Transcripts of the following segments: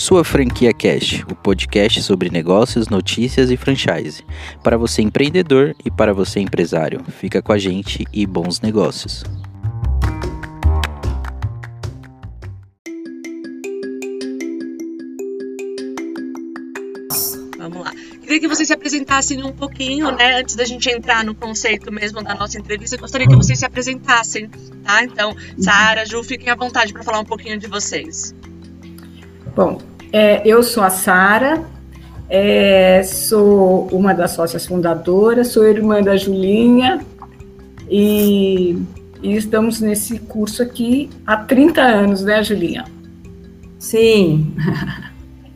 Sua Franquia Cash, o podcast sobre negócios, notícias e franchise. Para você empreendedor e para você empresário. Fica com a gente e bons negócios. Vamos lá. Queria que vocês se apresentassem um pouquinho, né? Antes da gente entrar no conceito mesmo da nossa entrevista, eu gostaria que vocês se apresentassem, tá? Então, Sara, Ju, fiquem à vontade para falar um pouquinho de vocês. Bom, é, eu sou a Sara, é, sou uma das sócias fundadoras, sou irmã da Julinha e, e, estamos nesse curso aqui há 30 anos, né, Julinha? Sim.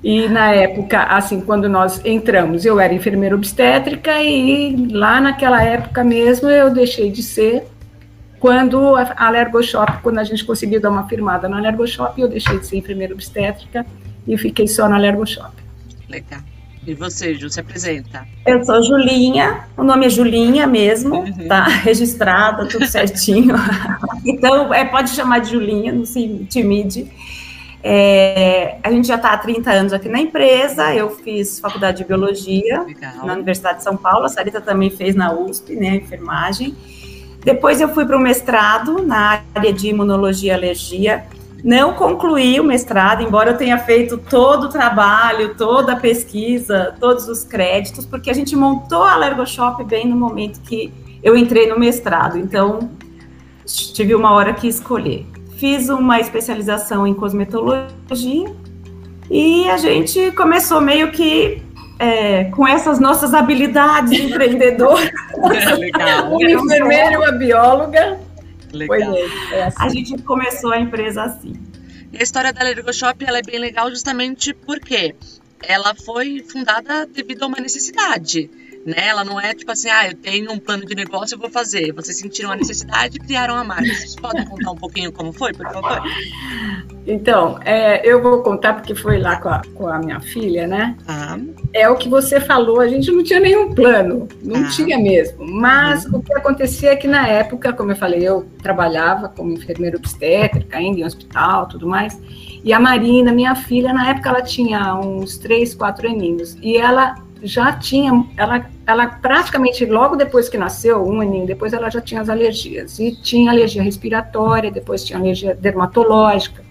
E na época, assim, quando nós entramos, eu era enfermeira obstétrica e lá naquela época mesmo eu deixei de ser. Quando a Alergoshop, quando a gente conseguiu dar uma firmada na Alergoshop, eu deixei de ser enfermeira obstétrica e fiquei só na Alergoshop. Legal. E você, Ju, se apresenta? Eu sou Julinha, o nome é Julinha mesmo, uhum. tá registrada, tudo certinho. então, é, pode chamar de Julinha, não se intimide. É, a gente já está há 30 anos aqui na empresa, eu fiz faculdade de biologia Legal. na Universidade de São Paulo, a Sarita também fez na USP, né, enfermagem. Depois eu fui para o mestrado na área de imunologia e alergia, não concluí o mestrado, embora eu tenha feito todo o trabalho, toda a pesquisa, todos os créditos, porque a gente montou a Alergoshop bem no momento que eu entrei no mestrado. Então, tive uma hora que escolher. Fiz uma especialização em cosmetologia e a gente começou meio que é, com essas nossas habilidades de empreendedor. Legal. um enfermeiro e uma bióloga Legal. É, é assim. A gente começou a empresa assim. E a história da Lergo Shop ela é bem legal justamente porque ela foi fundada devido a uma necessidade né? Ela não é tipo assim, ah, eu tenho um plano de negócio, eu vou fazer. Vocês sentiram a necessidade e criaram a marca. Vocês podem contar um pouquinho como foi, por favor? Então, é, eu vou contar porque foi lá com a, com a minha filha, né? Ah. É o que você falou, a gente não tinha nenhum plano, não ah. tinha mesmo. Mas uhum. o que acontecia é que na época, como eu falei, eu trabalhava como enfermeira obstétrica, ainda em hospital, tudo mais. E a Marina, minha filha, na época ela tinha uns três, quatro aninhos. E ela já tinha, ela, ela praticamente logo depois que nasceu, um aninho depois, ela já tinha as alergias. E tinha alergia respiratória, depois tinha alergia dermatológica.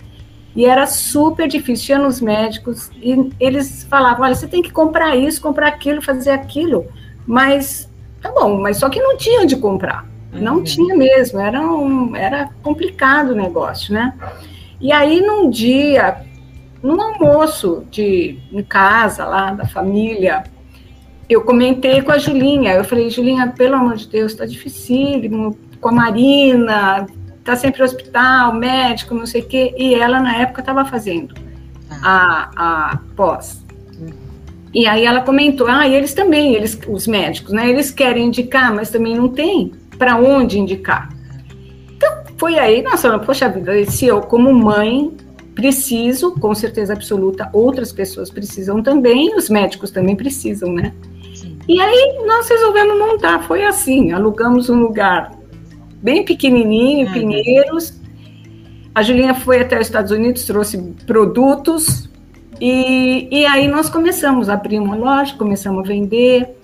E era super difícil, tinha nos médicos, e eles falavam, olha, você tem que comprar isso, comprar aquilo, fazer aquilo. Mas, tá bom, mas só que não tinha onde comprar. Não uhum. tinha mesmo, era, um, era complicado o negócio, né? E aí, num dia, num almoço de em casa lá da família, eu comentei com a Julinha, eu falei, Julinha, pelo amor de Deus, tá dificílimo, com a Marina, tá sempre no hospital, médico, não sei o quê, e ela na época estava fazendo a, a pós. E aí ela comentou, ah, e eles também, eles, os médicos, né, eles querem indicar, mas também não tem para onde indicar. Então, foi aí, nossa, poxa vida, se eu como mãe preciso, com certeza absoluta, outras pessoas precisam também, os médicos também precisam, né? E aí nós resolvemos montar, foi assim, alugamos um lugar bem pequenininho, uhum. Pinheiros. A Julinha foi até os Estados Unidos, trouxe produtos e, e aí nós começamos a abrir uma loja, começamos a vender,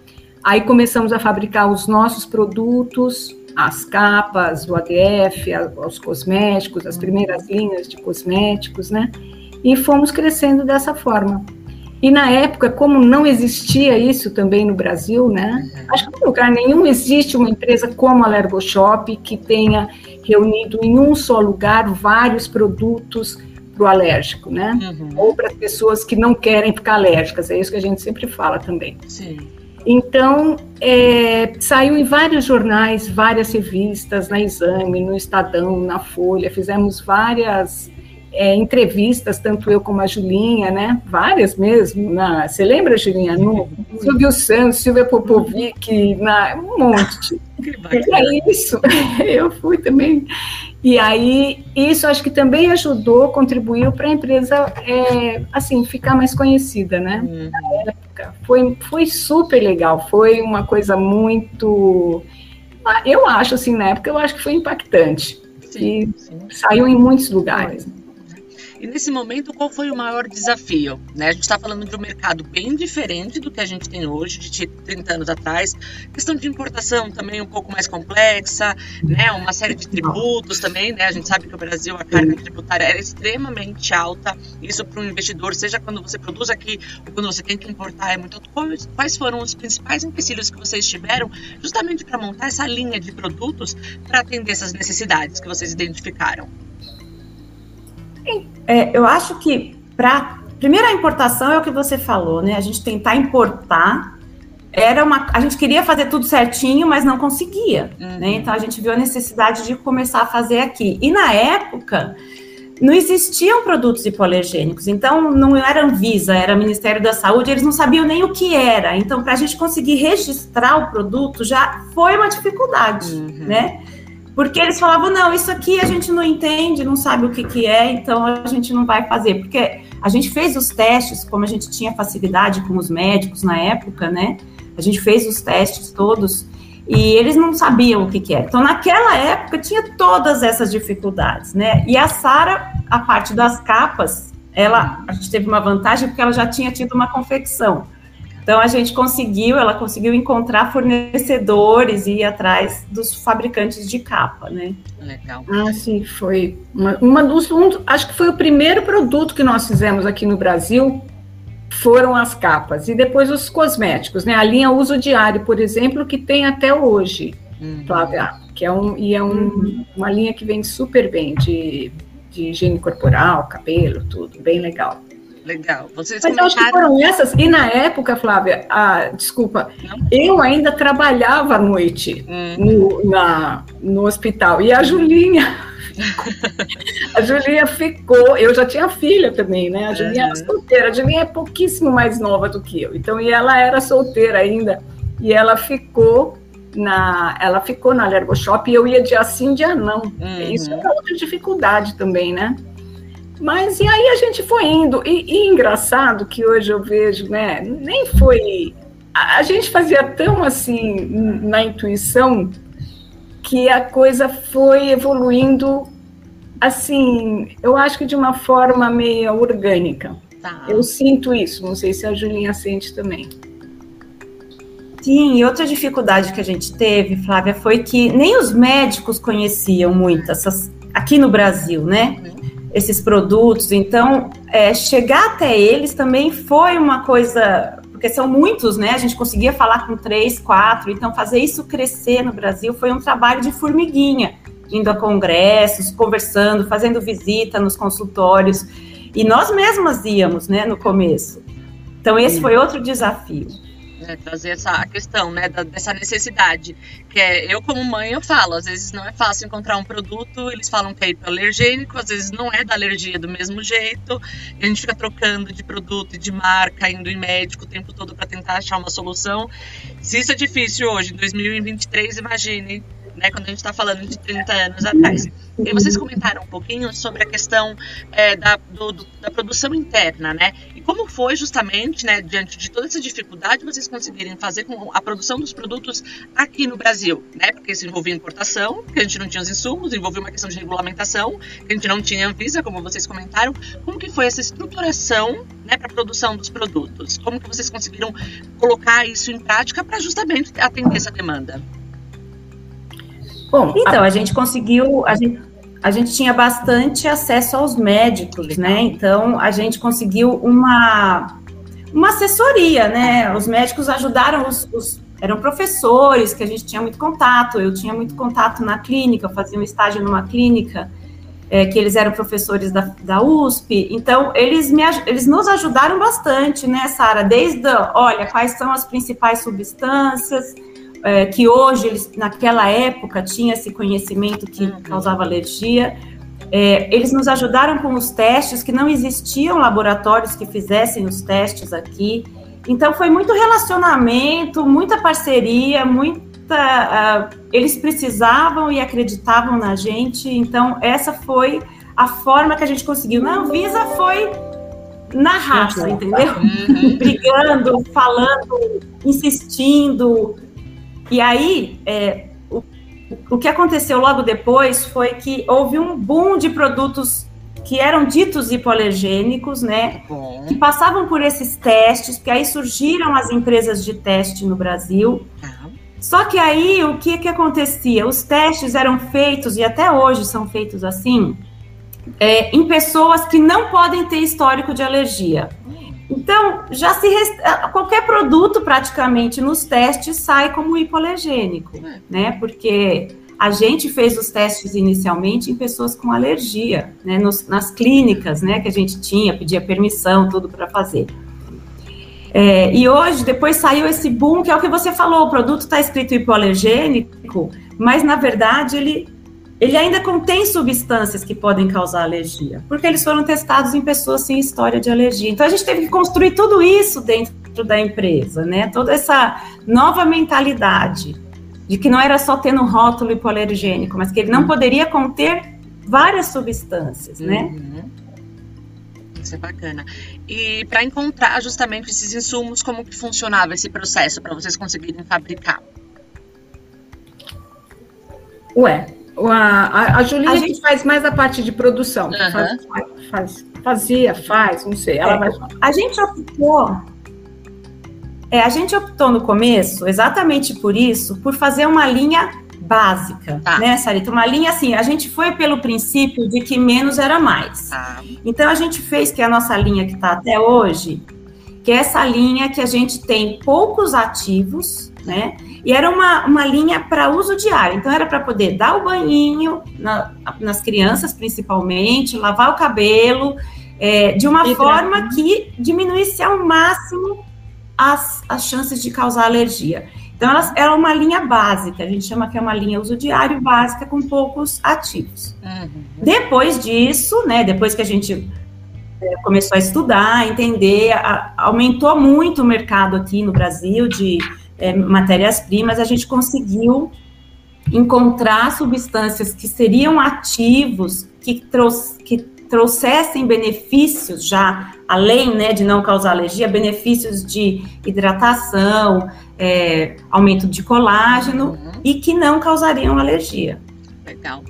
aí começamos a fabricar os nossos produtos, as capas, o ADF, os cosméticos, as primeiras linhas de cosméticos, né? E fomos crescendo dessa forma. E na época, como não existia isso também no Brasil, né? Acho que em lugar nenhum existe uma empresa como a Lergo Shop que tenha reunido em um só lugar vários produtos para o alérgico, né? Uhum. Ou para as pessoas que não querem ficar alérgicas, é isso que a gente sempre fala também. Sim. Então, é, saiu em vários jornais, várias revistas, na Exame, no Estadão, na Folha, fizemos várias é, entrevistas, tanto eu como a Julinha, né? Várias mesmo. Na, você lembra, Julinha? No Silvio Santos, Silvia Popovic, na, um monte. E é isso, eu fui também. E aí, isso acho que também ajudou, contribuiu para a empresa, é, assim, ficar mais conhecida, né? Uhum. Na época. Foi, foi super legal, foi uma coisa muito... Eu acho, assim, na época, eu acho que foi impactante. Sim, e sim. saiu em muitos lugares. E nesse momento, qual foi o maior desafio? Né? A gente está falando de um mercado bem diferente do que a gente tem hoje, de 30 anos atrás. Questão de importação também um pouco mais complexa, né? uma série de tributos também. Né? A gente sabe que o Brasil, a carga tributária é extremamente alta. Isso para um investidor, seja quando você produz aqui ou quando você tem que importar, é muito alto. Quais foram os principais empecilhos que vocês tiveram justamente para montar essa linha de produtos para atender essas necessidades que vocês identificaram? É, eu acho que para primeira importação é o que você falou, né? A gente tentar importar era uma, a gente queria fazer tudo certinho, mas não conseguia, né? uhum. né? Então a gente viu a necessidade de começar a fazer aqui. E na época não existiam produtos hipoalergênicos, então não era Anvisa, era Ministério da Saúde, eles não sabiam nem o que era. Então, para a gente conseguir registrar o produto já foi uma dificuldade, uhum. né? Porque eles falavam, não, isso aqui a gente não entende, não sabe o que, que é, então a gente não vai fazer. Porque a gente fez os testes, como a gente tinha facilidade com os médicos na época, né? A gente fez os testes todos e eles não sabiam o que, que era. Então, naquela época, tinha todas essas dificuldades, né? E a Sara, a parte das capas, ela, a gente teve uma vantagem porque ela já tinha tido uma confecção. Então, a gente conseguiu, ela conseguiu encontrar fornecedores e ir atrás dos fabricantes de capa, né? Legal. Ah, sim, foi uma, uma dos, um, acho que foi o primeiro produto que nós fizemos aqui no Brasil, foram as capas. E depois os cosméticos, né? A linha uso diário, por exemplo, que tem até hoje, uhum. Flávia, que é, um, e é um, uhum. uma linha que vem super bem de, de higiene corporal, cabelo, tudo, bem legal. Legal. Vocês Mas comentaram... acho que foram essas. E na época, Flávia, ah, desculpa, Não? eu ainda trabalhava à noite uhum. no, na, no hospital. E a Julinha a Julinha ficou, eu já tinha filha também, né? A Julinha uhum. era solteira, a Julinha é pouquíssimo mais nova do que eu. Então, e ela era solteira ainda, e ela ficou na, ela ficou na Lergo Shop e eu ia dia sim, dia não. Uhum. Isso era outra dificuldade também, né? Mas e aí a gente foi indo. E, e engraçado que hoje eu vejo, né? Nem foi. A, a gente fazia tão assim na intuição que a coisa foi evoluindo assim, eu acho que de uma forma meio orgânica. Tá. Eu sinto isso, não sei se a Julinha sente também. Sim, e outra dificuldade que a gente teve, Flávia, foi que nem os médicos conheciam muito essas, aqui no Brasil, né? Esses produtos. Então, é, chegar até eles também foi uma coisa porque são muitos, né? A gente conseguia falar com três, quatro, então fazer isso crescer no Brasil foi um trabalho de formiguinha, indo a congressos, conversando, fazendo visita nos consultórios, e nós mesmas íamos, né, no começo. Então esse foi outro desafio né, trazer essa questão, né, da, dessa necessidade, que é, eu como mãe eu falo, às vezes não é fácil encontrar um produto, eles falam que é hipoalergênico, às vezes não é da alergia do mesmo jeito, a gente fica trocando de produto e de marca, indo em médico o tempo todo para tentar achar uma solução. Se isso é difícil hoje, em 2023, imagine né, quando a gente está falando de 30 anos atrás. E vocês comentaram um pouquinho sobre a questão é, da, do, do, da produção interna, né? E como foi justamente, né, diante de toda essa dificuldade, vocês conseguirem fazer com a produção dos produtos aqui no Brasil, né? Porque isso envolvia importação, que a gente não tinha os insumos, envolvia uma questão de regulamentação, a gente não tinha Anvisa, como vocês comentaram. Como que foi essa estruturação, né, para a produção dos produtos? Como que vocês conseguiram colocar isso em prática para justamente atender essa demanda? Bom, então, a gente conseguiu, a gente, a gente tinha bastante acesso aos médicos, né? Então, a gente conseguiu uma, uma assessoria, né? Os médicos ajudaram os, os, eram professores que a gente tinha muito contato. Eu tinha muito contato na clínica, eu fazia um estágio numa clínica é, que eles eram professores da, da USP. Então eles me eles nos ajudaram bastante, né, Sara? Desde olha quais são as principais substâncias, é, que hoje, eles, naquela época, tinha esse conhecimento que uhum. causava alergia. É, eles nos ajudaram com os testes, que não existiam laboratórios que fizessem os testes aqui. Então, foi muito relacionamento, muita parceria, muita. Uh, eles precisavam e acreditavam na gente. Então, essa foi a forma que a gente conseguiu. Na Anvisa foi na raça, entendeu? Uhum. Brigando, falando, insistindo, e aí, é, o, o que aconteceu logo depois foi que houve um boom de produtos que eram ditos hipoalergênicos, né? Bom. Que passavam por esses testes, que aí surgiram as empresas de teste no Brasil. Tá. Só que aí o que que acontecia? Os testes eram feitos, e até hoje são feitos assim, é, em pessoas que não podem ter histórico de alergia. Então, já se rest... qualquer produto praticamente nos testes sai como hipoalergênico, É. né? Porque a gente fez os testes inicialmente em pessoas com alergia, né? Nos- nas clínicas, né? Que a gente tinha, pedia permissão, tudo para fazer. É, e hoje, depois saiu esse boom, que é o que você falou, o produto está escrito hipoalergênico, mas na verdade ele, ele ainda contém substâncias que podem causar alergia, porque eles foram testados em pessoas sem história de alergia. Então a gente teve que construir tudo isso dentro da empresa, né? Toda essa nova mentalidade de que não era só ter no rótulo hipoalergênico, mas que ele não poderia conter várias substâncias, né? Uhum. Isso é bacana. E para encontrar justamente esses insumos, como que funcionava esse processo para vocês conseguirem fabricar? Ué, a, a, Julinha A que gente- faz mais a parte de produção. Aham. Faz- faz- fazia, faz, não sei. Ela É. vai A gente optou. É, a gente optou no começo, exatamente por isso, por fazer uma linha básica, Tá. né, Sarita? Uma linha assim, a gente foi pelo princípio de que menos era mais. Tá. Então a gente fez que é a nossa linha que está até hoje, que é essa linha que a gente tem poucos ativos, né? E era uma, uma linha para uso diário. Então era para poder dar o banhinho na- nas crianças, principalmente, lavar o cabelo, é, de uma Hidratar. forma que diminuísse ao máximo as, as chances de causar alergia. Então ela era uma linha básica, a gente chama que é uma linha uso diário básica com poucos ativos. Uhum. Depois disso, né, depois que a gente é, começou a estudar, entender, a- aumentou muito o mercado aqui no Brasil de é, matérias-primas, a gente conseguiu encontrar substâncias que seriam ativos, que, trous- que trouxessem benefícios já, além né, de não causar alergia, benefícios de hidratação, é, aumento de colágeno Uhum. e que não causariam alergia. Legal.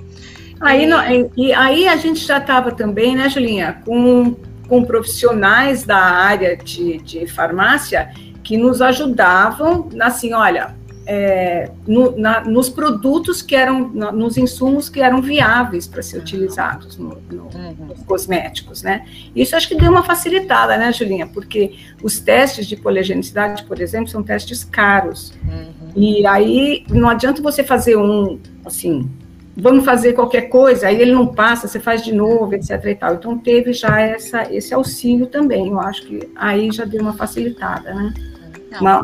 Aí, e, e aí a gente já estava também, né, Julinha, com, com profissionais da área de, de farmácia que nos ajudavam, assim, olha, é, no- na- nos produtos que eram, na- nos insumos que eram viáveis para ser utilizados no, no- Uhum. nos cosméticos, né? Isso acho que deu uma facilitada, né, Julinha? Porque os testes de poligenicidade, por exemplo, são testes caros. Uhum. E aí não adianta você fazer um, assim, vamos fazer qualquer coisa, aí ele não passa, você faz de novo, etc e tal. Então teve já essa, esse auxílio também, eu acho que aí já deu uma facilitada, né? Uma,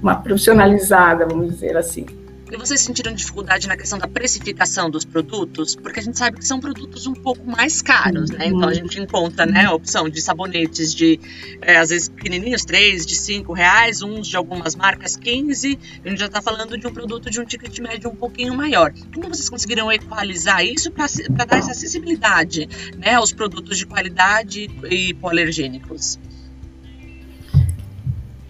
uma profissionalizada, vamos dizer assim. E vocês sentiram dificuldade na questão da precificação dos produtos? Porque a gente sabe que são produtos um pouco mais caros, né? Então a gente encontra, né, a opção de sabonetes de, é, às vezes, pequenininhos, 3, de 5 reais, uns de algumas marcas 15. A gente já está falando de um produto de um ticket médio um pouquinho maior. Como vocês conseguiram equalizar isso para dar essa acessibilidade, né, aos produtos de qualidade e hipoalergênicos?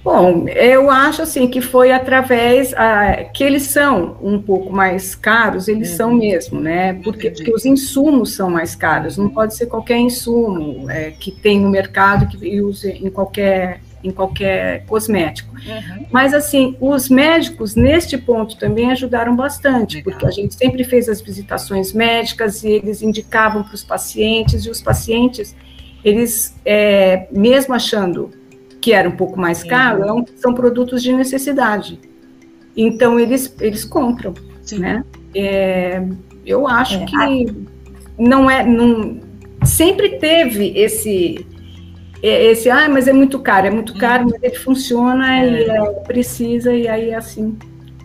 Bom, eu acho assim que foi através ah, que eles são um pouco mais caros, eles Uhum. são mesmo, né? Porque, porque os insumos são mais caros, não pode ser qualquer insumo é, que tem no mercado que use em qualquer em qualquer cosmético. Mas assim, os médicos neste ponto também ajudaram bastante, Legal. porque a gente sempre fez as visitações médicas e eles indicavam para os pacientes e os pacientes eles é, mesmo achando que era um pouco mais caro, Uhum. é um- são produtos de necessidade. Então eles eles compram, Sim. né? É, eu acho É, que não é, não, sempre teve esse é, esse ah, mas é muito caro, é muito caro, mas ele funciona e é, precisa e aí é assim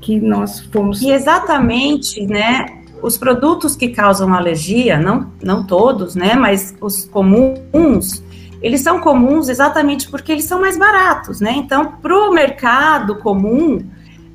que nós fomos. E exatamente, né? Os produtos que causam alergia, não, não todos, né? Mas os comuns, eles são comuns exatamente porque eles são mais baratos, né? Então, para o mercado comum,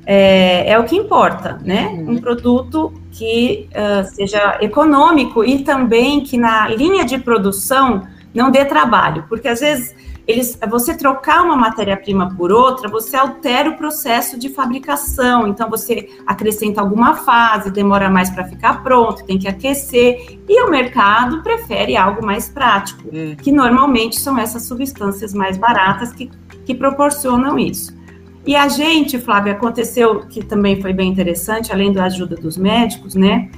é, é o que importa, né? Uhum. Um produto que ah, seja econômico e também que na linha de produção não dê trabalho, porque às vezes eles, você trocar uma matéria-prima por outra, você altera o processo de fabricação. Então, você acrescenta alguma fase, demora mais para ficar pronto, tem que aquecer. E o mercado prefere algo mais prático, hum. que normalmente são essas substâncias mais baratas que, que proporcionam isso. E a gente, Flávia, aconteceu que também foi bem interessante, além da ajuda dos médicos, né?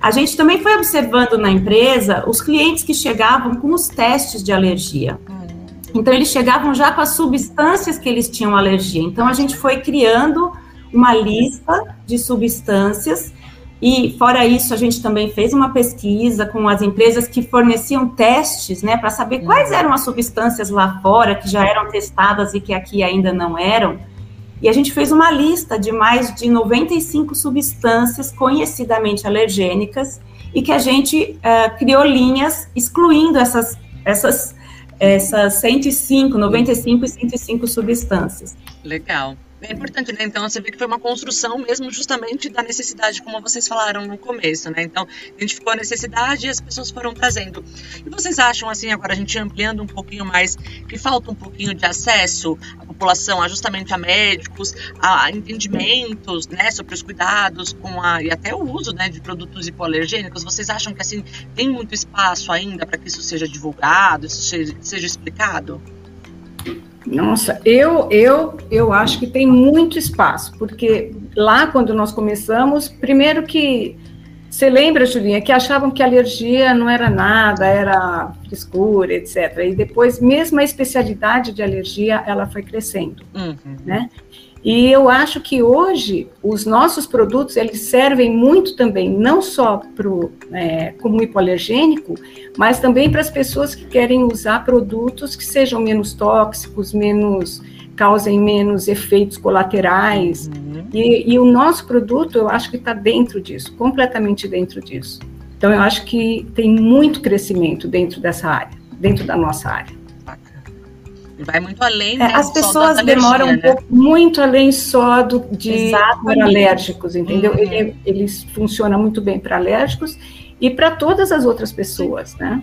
A gente também foi observando na empresa os clientes que chegavam com os testes de alergia. Então, eles chegavam já com as substâncias que eles tinham alergia. Então, a gente foi criando uma lista de substâncias. E, fora isso, a gente também fez uma pesquisa com as empresas que forneciam testes, né, para saber quais eram as substâncias lá fora que já eram testadas e que aqui ainda não eram. E a gente fez uma lista de mais de 95 substâncias conhecidamente alergênicas e que a gente uh, criou linhas excluindo essas, essas essas 105, 95 e 105 substâncias. Legal. É importante, né? Então, você vê que foi uma construção mesmo justamente da necessidade, como vocês falaram no começo, né? Então, identificou a necessidade e as pessoas foram trazendo. E vocês acham, assim, agora a gente ampliando um pouquinho mais, que falta um pouquinho de acesso à população, justamente a médicos, a entendimentos, né, sobre os cuidados com a, e até o uso, né, de produtos hipoalergênicos? Vocês acham que, assim, tem muito espaço ainda para que isso seja divulgado, isso seja, seja explicado? Nossa, eu, eu, eu acho que tem muito espaço, porque lá quando nós começamos, primeiro que você lembra, Julinha, que achavam que alergia não era nada, era frescura, etc. E depois, mesmo a especialidade de alergia, ela foi crescendo, uhum. né? E eu acho que hoje os nossos produtos eles servem muito também, não só pro, é, como hipoalergênico, mas também para as pessoas que querem usar produtos que sejam menos tóxicos, menos causem menos efeitos colaterais. Uhum. E, e, o nosso produto, eu acho que está dentro disso, completamente dentro disso. Então, eu acho que tem muito crescimento dentro dessa área, dentro da nossa área. Vai muito além. É, as pessoas demoram né? um pouco, muito além só do, de para alérgicos, entendeu? Uhum. Ele, eles funcionam muito bem para alérgicos e para todas as outras pessoas, né?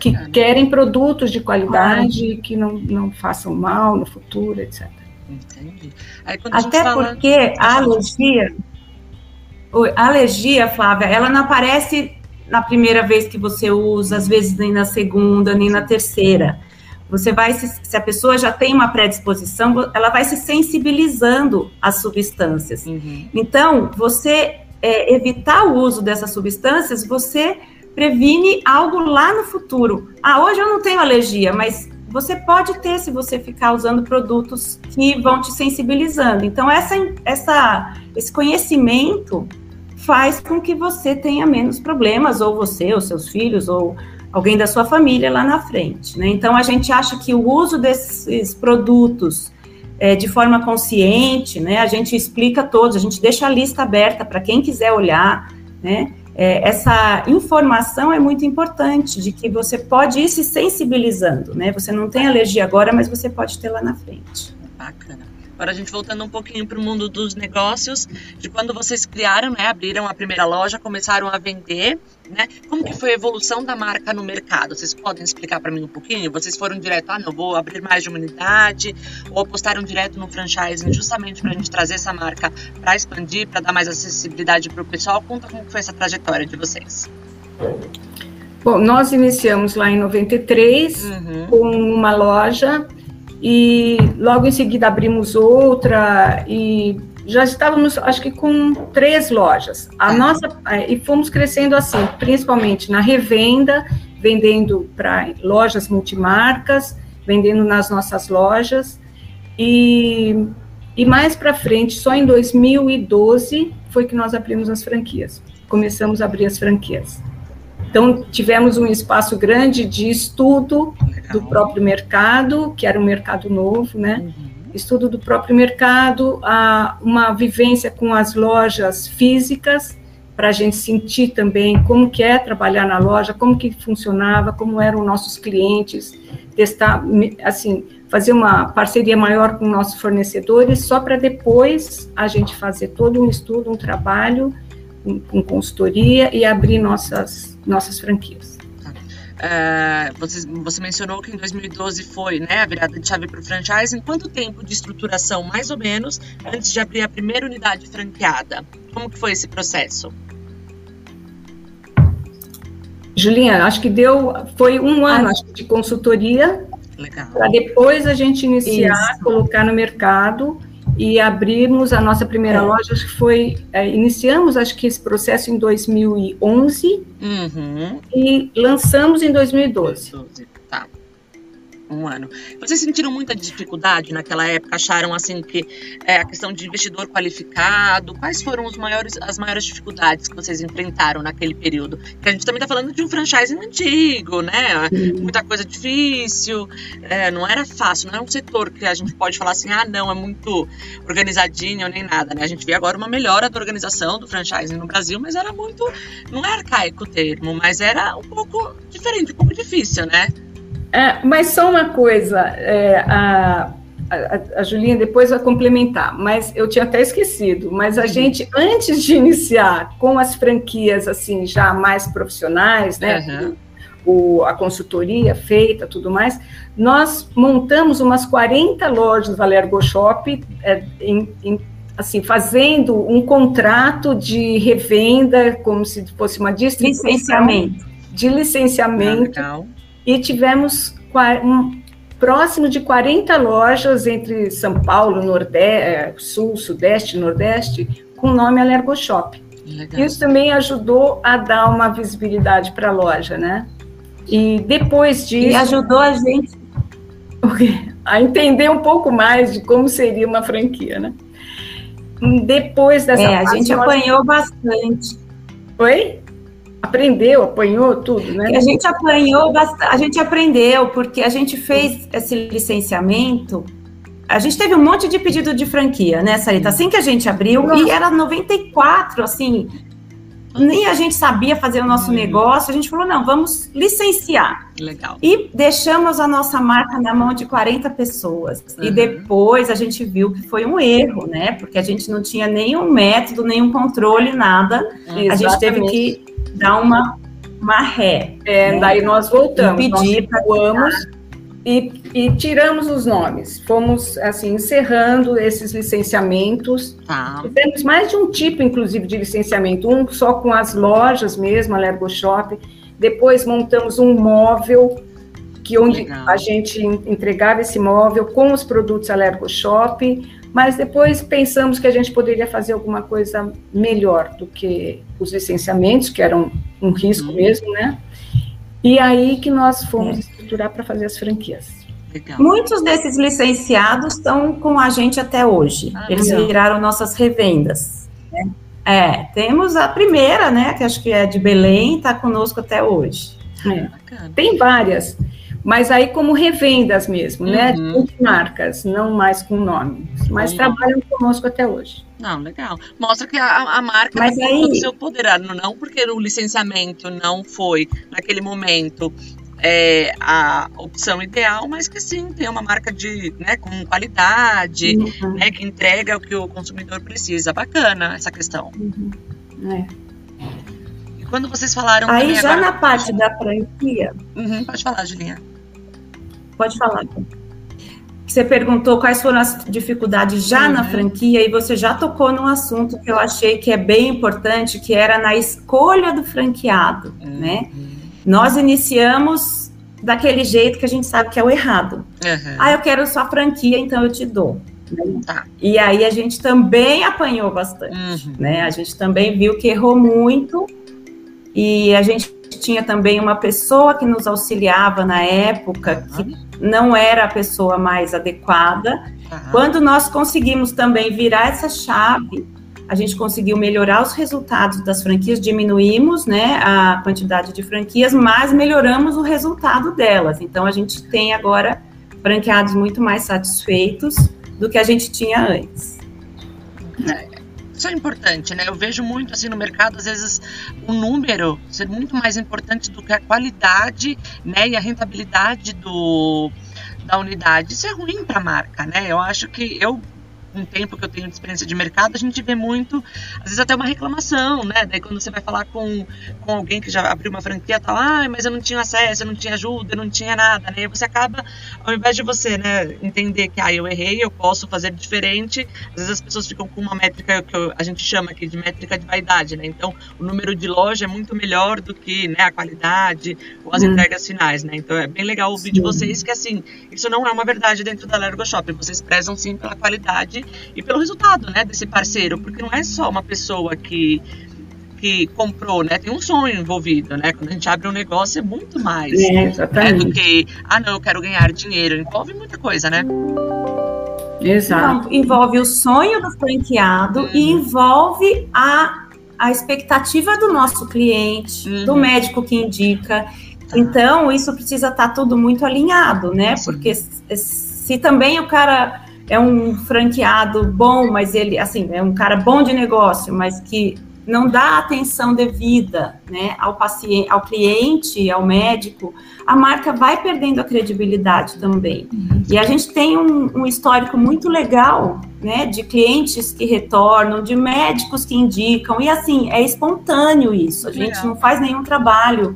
Que querem produtos de qualidade, que não, não façam mal no futuro, etc. Entendi. Até fala... porque a alergia, a alergia, Flávia, ela não aparece na primeira vez que você usa, às vezes nem na segunda, nem na terceira. Você vai, se, se, a pessoa já tem uma predisposição, ela vai se sensibilizando às substâncias. Uhum. Então, você é, evitar o uso dessas substâncias, você previne algo lá no futuro. Ah, hoje eu não tenho alergia, mas você pode ter se você ficar usando produtos que vão te sensibilizando. Então, essa, essa, esse conhecimento faz com que você tenha menos problemas, ou você, ou seus filhos, ou alguém da sua família lá na frente. Né? Então, a gente acha que o uso desses produtos é, de forma consciente, né, a gente explica todos, a gente deixa a lista aberta para quem quiser olhar. Né? É, essa informação é muito importante, de que você pode ir se sensibilizando. Né? Você não tem alergia agora, mas você pode ter lá na frente. Bacana. Agora a gente voltando um pouquinho para o mundo dos negócios, de quando vocês criaram, né, abriram a primeira loja, começaram a vender, né? Como que foi a evolução da marca no mercado? Vocês podem explicar para mim um pouquinho? Vocês foram direto, ah, não, vou abrir mais de uma unidade, ou apostaram direto no franchising, justamente para a gente trazer essa marca para expandir, para dar mais acessibilidade para o pessoal? Conta como foi essa trajetória de vocês. Bom, nós iniciamos lá em 93 uhum. com uma loja e logo em seguida abrimos outra e já estávamos, acho que com três lojas. A nossa é, e fomos crescendo assim, principalmente na revenda, vendendo para lojas multimarcas, vendendo nas nossas lojas e e mais para frente, só em 2012 foi que nós abrimos as franquias. Começamos a abrir as franquias. Então, tivemos um espaço grande de estudo Legal. do próprio mercado, que era um mercado novo, né? Uhum. Estudo do próprio mercado, a, uma vivência com as lojas físicas, para a gente sentir também como que é trabalhar na loja, como que funcionava, como eram nossos clientes, testar, assim, fazer uma parceria maior com nossos fornecedores, só para depois a gente fazer todo um estudo, um trabalho com, com consultoria e abrir nossas, nossas franquias. Uh, você, você, mencionou que em 2012 foi né, a virada de chave para o franchising. Quanto tempo de estruturação, mais ou menos, antes de abrir a primeira unidade franqueada? Como que foi esse processo? Julinha, acho que deu, foi um ano acho, de consultoria, para depois a gente iniciar, Isso. colocar no mercado e abrirmos a nossa primeira é. loja, acho que foi, é, iniciamos acho que esse processo em 2011 uhum. e lançamos em 2012. 2012 um ano. Vocês sentiram muita dificuldade naquela época? Acharam assim que é, a questão de investidor qualificado? Quais foram maiores, as maiores dificuldades que vocês enfrentaram naquele período? Porque a gente também está falando de um franchising antigo, né? Muita coisa difícil, é, não era fácil, não é um setor que a gente pode falar assim, ah, não, é muito organizadinho nem nada, né? A gente vê agora uma melhora da organização do franchising no Brasil, mas era muito, não é arcaico o termo, mas era um pouco diferente, um pouco difícil, né? É, mas só uma coisa, é, a, a, a, Julinha depois vai complementar, mas eu tinha até esquecido, mas a gente, antes de iniciar com as franquias, assim, já mais profissionais, né, uhum. o, a consultoria feita, tudo mais, nós montamos umas 40 lojas Valer Go Shop, é, em, em, assim, fazendo um contrato de revenda, como se fosse uma distribuição. Licenciamento. De licenciamento. Ah, e tivemos um, próximo de 40 lojas entre São Paulo, Nordeste, é, Sul, Sudeste, Nordeste, com o nome Alergo Shop. Legal. Isso também ajudou a dar uma visibilidade para a loja, né? E depois disso. E ajudou a gente a entender um pouco mais de como seria uma franquia, né? Depois dessa. É, a gente apanhou bastante. Oi? Aprendeu, apanhou tudo, né? A gente apanhou, a gente aprendeu, porque a gente fez esse licenciamento. A gente teve um monte de pedido de franquia, né, Sarita? Assim que a gente abriu, Nossa. e era 94, assim, nem a gente sabia fazer o nosso hum. negócio, a gente falou, não, vamos licenciar. Legal. E deixamos a nossa marca na mão de 40 pessoas. Uhum. E depois a gente viu que foi um erro, né? Porque a gente não tinha nenhum método, nenhum controle, nada. Uhum. A gente teve que dar uma, uma ré. É, né? Daí nós voltamos, pedir para e, e, tiramos os nomes. Fomos, assim, encerrando esses licenciamentos. Ah. Tivemos mais de um tipo, inclusive, de licenciamento. Um só com as lojas mesmo, a Lergo Shop. Depois montamos um móvel que onde Legal. a gente entregava esse móvel com os produtos Alergo Shop, mas depois pensamos que a gente poderia fazer alguma coisa melhor do que os licenciamentos, que eram um risco uhum. mesmo, né? E aí que nós fomos é. Estruturar para fazer as franquias. Legal. Muitos desses licenciados estão com a gente até hoje. Ah, Eles legal. viraram nossas revendas. Né? É, temos a primeira, né, que acho que é de Belém, está conosco até hoje. É. Tem várias. Mas aí como revendas mesmo, né? uhum. né? De marcas, não mais com nome. Mas trabalham conosco até hoje. Não, legal. Mostra que a, a marca Mas aí... o seu poder, não porque o licenciamento não foi naquele momento é, a opção ideal, mas que sim tem uma marca de, né, com qualidade, uhum. né, que entrega o que o consumidor precisa. Bacana essa questão. Uhum. É. E quando vocês falaram. Aí já agora... na parte da franquia. Uhum, pode falar, Julinha. Pode falar. Você perguntou quais foram as dificuldades já uhum. na franquia e você já tocou num assunto que eu achei que é bem importante, que era na escolha do franqueado, uhum. né? Nós iniciamos daquele jeito que a gente sabe que é o errado. Uhum. Ah, eu quero sua franquia, então eu te dou. Tá. E aí a gente também apanhou bastante, uhum. né? A gente também viu que errou muito e a gente tinha também uma pessoa que nos auxiliava na época que não era a pessoa mais adequada. Uhum. Quando nós conseguimos também virar essa chave, a gente conseguiu melhorar os resultados das franquias, diminuímos né, a quantidade de franquias, mas melhoramos o resultado delas. Então, a gente tem agora franqueados muito mais satisfeitos do que a gente tinha antes. É, isso é importante, né? Eu vejo muito assim no mercado, às vezes, o número ser muito mais importante do que a qualidade, né? E a rentabilidade do, da unidade. Isso é ruim para a marca, né? Eu acho que eu com o tempo que eu tenho de experiência de mercado, a gente vê muito, às vezes até uma reclamação, né? Daí quando você vai falar com, com alguém que já abriu uma franquia, tá lá, ah, mas eu não tinha acesso, eu não tinha ajuda, eu não tinha nada, né? E você acaba, ao invés de você, né, entender que, ah, eu errei, eu posso fazer diferente, às vezes as pessoas ficam com uma métrica que a gente chama aqui de métrica de vaidade, né? Então, o número de loja é muito melhor do que, né, a qualidade ou as hum. entregas finais, né? Então, é bem legal ouvir Sim. de vocês que, assim, isso não é uma verdade dentro da Lergo Shopping, vocês prezam, sim, pela qualidade e pelo resultado, né, desse parceiro, porque não é só uma pessoa que que comprou, né? Tem um sonho envolvido, né? Quando a gente abre um negócio é muito mais é, né, do que, ah, não, eu quero ganhar dinheiro. Envolve muita coisa, né? Exato. Então, envolve o sonho do franqueado uhum. e envolve a, a expectativa do nosso cliente, uhum. do médico que indica. Então, isso precisa estar tá tudo muito alinhado, né? Porque se também o cara é um franqueado bom, mas ele, assim, é um cara bom de negócio, mas que não dá atenção devida, né, ao paciente, ao cliente, ao médico, a marca vai perdendo a credibilidade também. E a gente tem um, um histórico muito legal, né, de clientes que retornam, de médicos que indicam, e assim, é espontâneo isso, a gente não faz nenhum trabalho,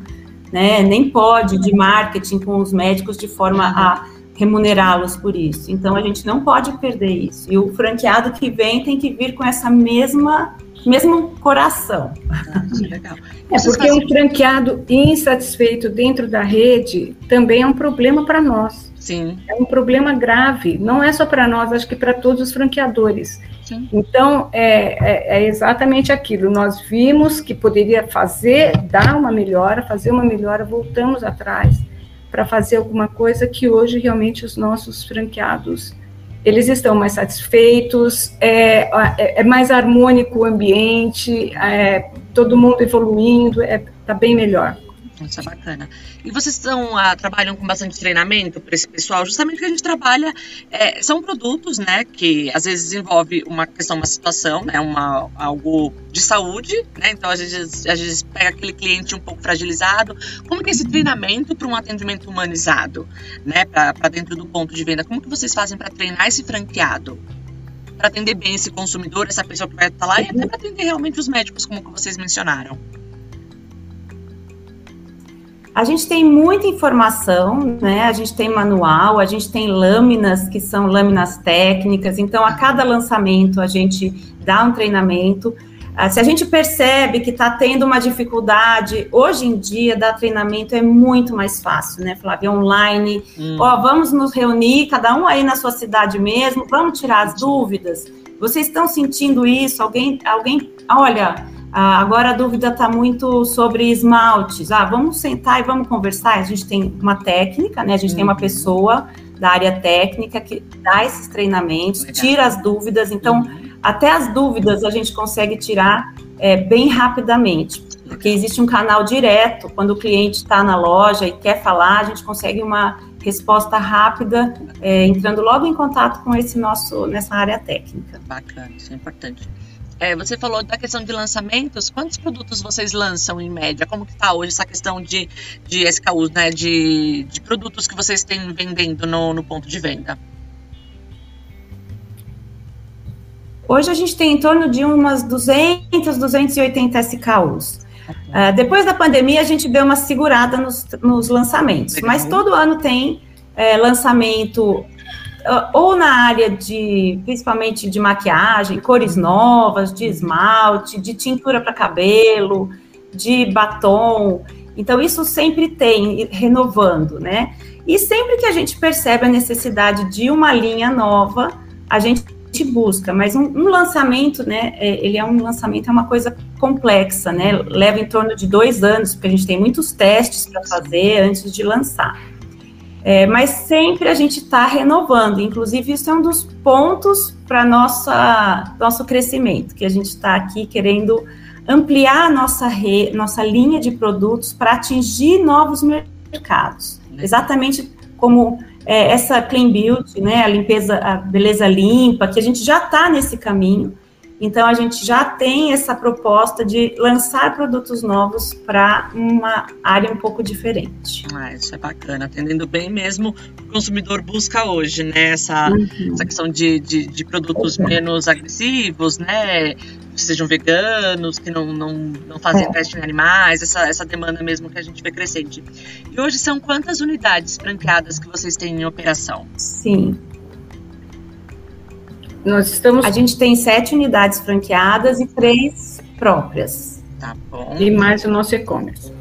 né, nem pode de marketing com os médicos de forma a remunerá-los por isso. Então a gente não pode perder isso. E o franqueado que vem tem que vir com essa mesma mesmo coração. Ah, legal. É porque um franqueado insatisfeito dentro da rede também é um problema para nós. Sim. É um problema grave. Não é só para nós, acho que para todos os franqueadores. Sim. Então, é, é, é, exatamente aquilo. Nós vimos que poderia fazer, dar uma melhora, fazer uma melhora, voltamos atrás para fazer alguma coisa que hoje realmente os nossos franqueados eles estão mais satisfeitos, é, é, é mais harmônico o ambiente, é, todo mundo evoluindo, está é, bem melhor. Isso é bacana. E vocês estão, ah, trabalham com bastante treinamento para esse pessoal? Justamente que a gente trabalha, é, são produtos, né, que às vezes envolve uma questão, uma situação, né, uma, algo de saúde, né, então às vezes, às vezes pega aquele cliente um pouco fragilizado. Como que é esse treinamento para um atendimento humanizado, né, para dentro do ponto de venda? Como que vocês fazem para treinar esse franqueado? Para atender bem esse consumidor, essa pessoa que vai estar lá, e até para atender realmente os médicos, como que vocês mencionaram. A gente tem muita informação, né? A gente tem manual, a gente tem lâminas que são lâminas técnicas. Então, a cada lançamento a gente dá um treinamento. Ah, se a gente percebe que está tendo uma dificuldade, hoje em dia dar treinamento é muito mais fácil, né, Flávia? Online. Hum. Ó, vamos nos reunir, cada um aí na sua cidade mesmo, vamos tirar as dúvidas. Vocês estão sentindo isso? Alguém, alguém, olha, ah, agora a dúvida está muito sobre esmaltes. Ah, vamos sentar e vamos conversar. A gente tem uma técnica, né? A gente uhum. tem uma uhum. pessoa da área técnica que dá esses treinamentos, Legal. tira as dúvidas. Então, uhum. até as dúvidas a gente consegue tirar é, bem rapidamente, porque existe um canal direto. Quando o cliente está na loja e quer falar, a gente consegue uma resposta rápida, é, entrando logo em contato com esse nosso nessa área técnica. Bacana, isso é importante. É, você falou da questão de lançamentos. Quantos produtos vocês lançam em média? Como que está hoje essa questão de, de SKUs, né? De, de produtos que vocês têm vendendo no, no ponto de venda? Hoje a gente tem em torno de umas 200, 280 SKUs. Uh, depois da pandemia, a gente deu uma segurada nos, nos lançamentos, Legal. mas todo ano tem é, lançamento ou na área de, principalmente de maquiagem, cores novas, de esmalte, de tintura para cabelo, de batom. Então, isso sempre tem, renovando, né? E sempre que a gente percebe a necessidade de uma linha nova, a gente busca, mas um, um lançamento, né, é, ele é um lançamento, é uma coisa complexa, né, leva em torno de dois anos, porque a gente tem muitos testes para fazer antes de lançar. É, mas sempre a gente está renovando, inclusive isso é um dos pontos para nosso crescimento, que a gente está aqui querendo ampliar a nossa, re, nossa linha de produtos para atingir novos mercados. Exatamente como é, essa clean beauty, né, a limpeza, a beleza limpa, que a gente já está nesse caminho. Então a gente já tem essa proposta de lançar produtos novos para uma área um pouco diferente. Ah, isso é bacana, atendendo bem mesmo o consumidor busca hoje, né? Essa, uhum. essa questão de, de, de produtos uhum. menos agressivos, né? Que sejam veganos, que não, não, não fazem é. teste em animais, essa, essa demanda mesmo que a gente vê crescente. E hoje são quantas unidades franqueadas que vocês têm em operação? Sim, nós estamos. A gente tem sete unidades franqueadas e três próprias. Tá bom. E mais o nosso e-commerce.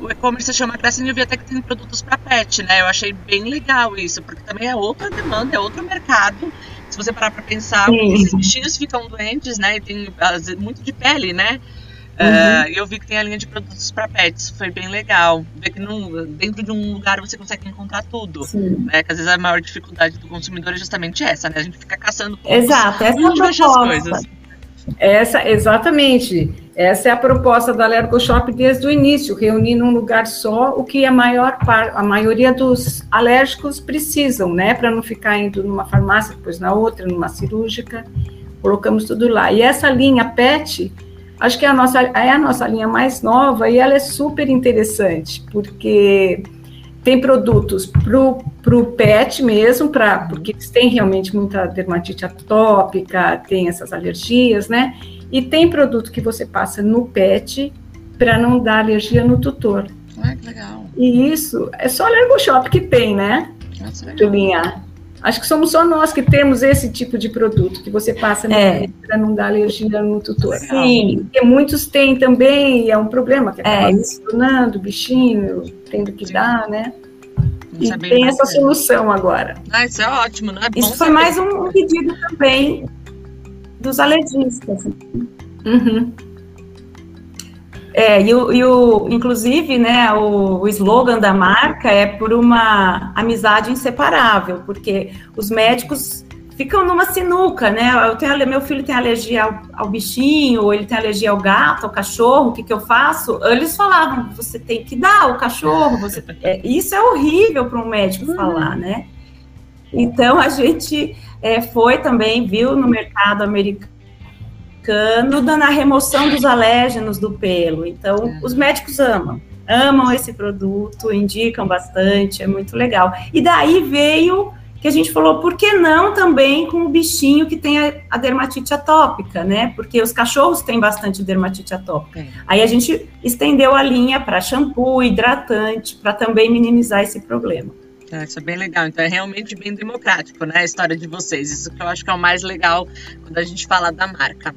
O e-commerce chama Gracinha e eu vi até que tem produtos para pet, né? Eu achei bem legal isso, porque também é outra demanda, é outro mercado. Se você parar para pensar, Sim. esses bichinhos ficam doentes, né? E tem muito de pele, né? Uhum. Uh, eu vi que tem a linha de produtos para pets, foi bem legal. Ver que num, dentro de um lugar você consegue encontrar tudo. Sim. Né? Que às vezes a maior dificuldade do consumidor é justamente essa, né? A gente fica caçando. Exato, essa é a proposta. Essa, exatamente. Essa é a proposta da Alergo Shop desde o início, reunir num lugar só o que a maior a maioria dos alérgicos precisam, né? Para não ficar indo numa farmácia, depois na outra, numa cirúrgica. Colocamos tudo lá. E essa linha PET Acho que é a nossa, é a nossa linha mais nova e ela é super interessante, porque tem produtos para o pet mesmo, pra, porque eles têm realmente muita dermatite atópica, tem essas alergias, né? E tem produto que você passa no pet para não dar alergia no tutor. Ah, que legal. E isso é só o Shop que tem, né? Nossa, legal. Acho que somos só nós que temos esse tipo de produto que você passa é. para não dar alergia no tutor. Sim. Porque muitos têm também, é um problema, que acaba é. se tornando o bichinho, tendo que Sim. dar, né? E é tem essa solução agora. Ah, isso é ótimo, né? É isso foi saber. mais um pedido também dos alergistas. Uhum. É, e o, e o, inclusive, né, o, o slogan da marca é por uma amizade inseparável, porque os médicos ficam numa sinuca, né? Eu tenho, meu filho tem alergia ao, ao, bichinho, ou ele tem alergia ao gato, ao cachorro, o que, que eu faço? Eles falavam, você tem que dar o cachorro, você... É, isso é horrível para um médico uhum. falar, né? Então a gente é, foi também, viu no mercado americano americano na remoção dos alérgenos do pelo. Então, é. os médicos amam, amam esse produto, indicam bastante, é muito legal. E daí veio que a gente falou, por que não também com o bichinho que tem a, a dermatite atópica, né? Porque os cachorros têm bastante dermatite atópica. É. Aí a gente estendeu a linha para shampoo, hidratante, para também minimizar esse problema. É, isso é bem legal. Então é realmente bem democrático, né? A história de vocês. Isso que eu acho que é o mais legal quando a gente fala da marca.